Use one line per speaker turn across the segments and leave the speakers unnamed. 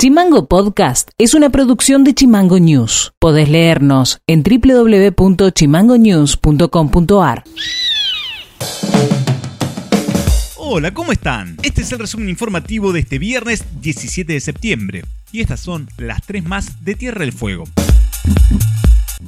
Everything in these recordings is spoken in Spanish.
Chimango Podcast es una producción de Chimango News. Podés leernos en www.chimangonews.com.ar.
Hola, ¿cómo están? Este es el resumen informativo de este viernes 17 de septiembre. Y estas son las tres más de Tierra del Fuego.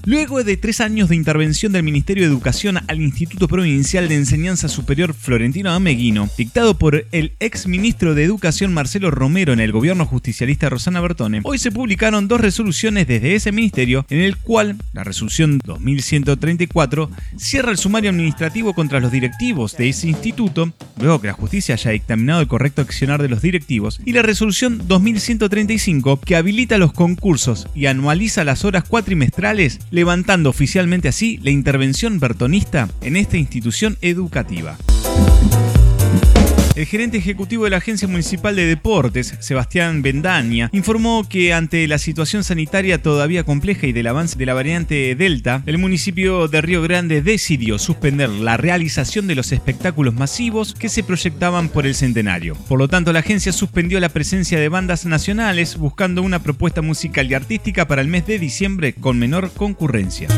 Luego de tres años de intervención del Ministerio de Educación al Instituto Provincial de Enseñanza Superior Florentino Ameguino, dictado por el ex ministro de Educación Marcelo Romero en el gobierno justicialista Rosana Bertone, hoy se publicaron dos resoluciones desde ese ministerio en el cual la resolución 2134 cierra el sumario administrativo contra los directivos de ese instituto, luego que la justicia haya dictaminado el correcto accionar de los directivos, y la resolución 2135 que habilita los concursos y anualiza las horas cuatrimestrales levantando oficialmente así la intervención bertonista en esta institución educativa. El gerente ejecutivo de la Agencia Municipal de Deportes, Sebastián Bendaña, informó que ante la situación sanitaria todavía compleja y del avance de la variante Delta, el municipio de Río Grande decidió suspender la realización de los espectáculos masivos que se proyectaban por el centenario. Por lo tanto, la agencia suspendió la presencia de bandas nacionales buscando una propuesta musical y artística para el mes de diciembre con menor concurrencia.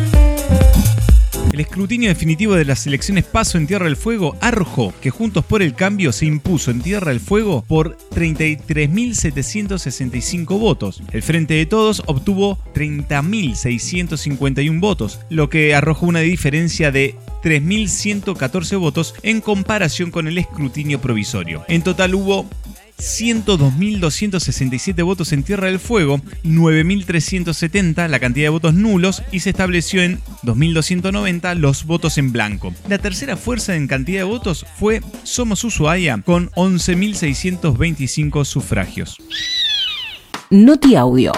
Escrutinio definitivo de las elecciones Paso en Tierra del Fuego arrojó que Juntos por el Cambio se impuso en Tierra del Fuego por 33.765 votos. El Frente de Todos obtuvo 30.651 votos, lo que arrojó una diferencia de 3.114 votos en comparación con el escrutinio provisorio. En total hubo 102.267 votos en Tierra del Fuego, 9.370 la cantidad de votos nulos y se estableció en 2.290 los votos en blanco. La tercera fuerza en cantidad de votos fue Somos Ushuaia con 11.625 sufragios.
Noti Audio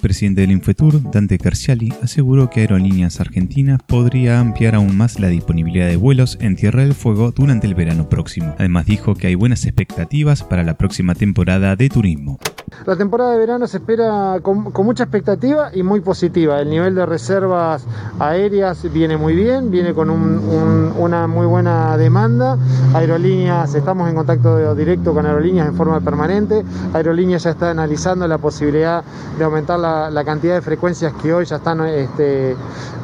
presidente del Infetur, Dante Carciali, aseguró que Aerolíneas Argentinas podría ampliar aún más la disponibilidad de vuelos en Tierra del Fuego durante el verano próximo. Además dijo que hay buenas expectativas para la próxima temporada de turismo.
La temporada de verano se espera con, mucha expectativa y muy positiva. El nivel de reservas aéreas viene muy bien, viene con una muy buena demanda. Aerolíneas, estamos en contacto directo con aerolíneas en forma permanente. Aerolíneas ya está analizando la posibilidad de aumentar la, cantidad de frecuencias que hoy ya están este,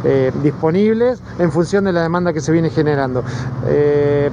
eh, disponibles en función de la demanda que se viene generando. Eh,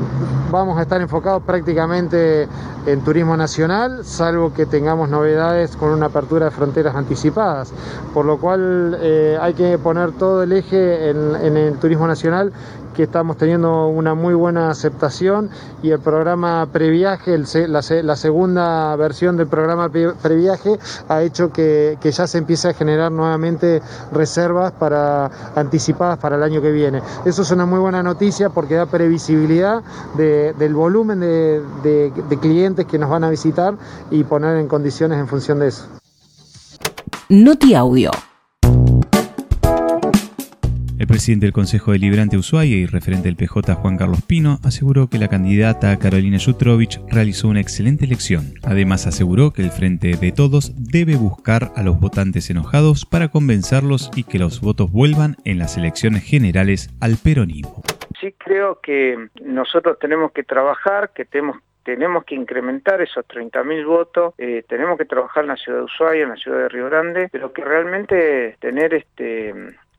vamos a estar enfocados prácticamente en turismo nacional, salvo que tengamos novedades con una apertura de fronteras anticipadas, por lo cual eh, hay que poner todo el eje en, el turismo nacional que estamos teniendo una muy buena aceptación y el programa previaje, la, segunda versión del programa previaje ha hecho que, ya se empiece a generar nuevamente reservas para anticipadas para el año que viene. Eso es una muy buena noticia porque da previsibilidad del volumen de, clientes que nos van a visitar y poner en condiciones en función de eso.
Noti Audio.
El presidente del Consejo Deliberante Ushuaia y referente del PJ Juan Carlos Pino aseguró que la candidata Carolina Jutrovich realizó una excelente elección. Además aseguró que el Frente de Todos debe buscar a los votantes enojados para convencerlos y que los votos vuelvan en las elecciones generales al peronismo.
Sí creo que nosotros tenemos que trabajar, que tenemos tenemos que incrementar esos 30.000 votos, eh, tenemos que trabajar en la ciudad de Ushuaia, en la ciudad de Río Grande, pero que realmente tener este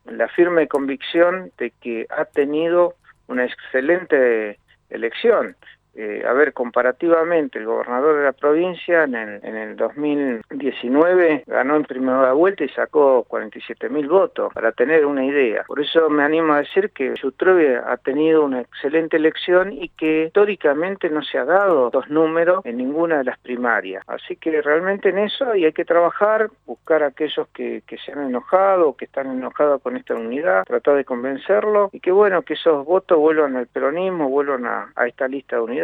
la firme convicción de que ha tenido una excelente elección. Eh, a ver, comparativamente, el gobernador de la provincia en el, en el 2019 ganó en primera vuelta y sacó 47 mil votos, para tener una idea. Por eso me animo a decir que Sutrove ha tenido una excelente elección y que históricamente no se ha dado dos números en ninguna de las primarias. Así que realmente en eso y hay que trabajar, buscar a aquellos que, se han enojado, que están enojados con esta unidad, tratar de convencerlos y que bueno, que esos votos vuelvan al peronismo, vuelvan a, a esta lista de unidad.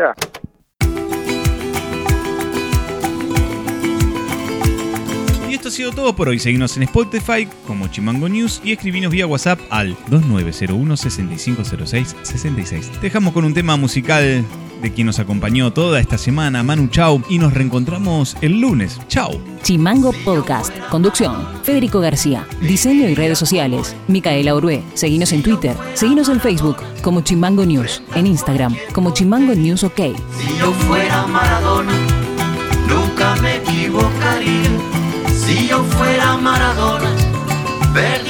Y esto ha sido todo por hoy. Seguimos en Spotify como Chimango News y escribinos vía WhatsApp al 2901 6506 66. dejamos con un tema musical de quien nos acompañó toda esta semana, Manu Chau, y nos reencontramos el lunes. Chau.
Chimango Podcast. Conducción. Federico García. Diseño y redes sociales. Micaela Orué. Seguinos en Twitter. Seguinos en Facebook como Chimango News. En Instagram como Chimango News OK.
Si yo fuera Maradona, nunca me equivocaría. Si yo fuera Maradona, perdí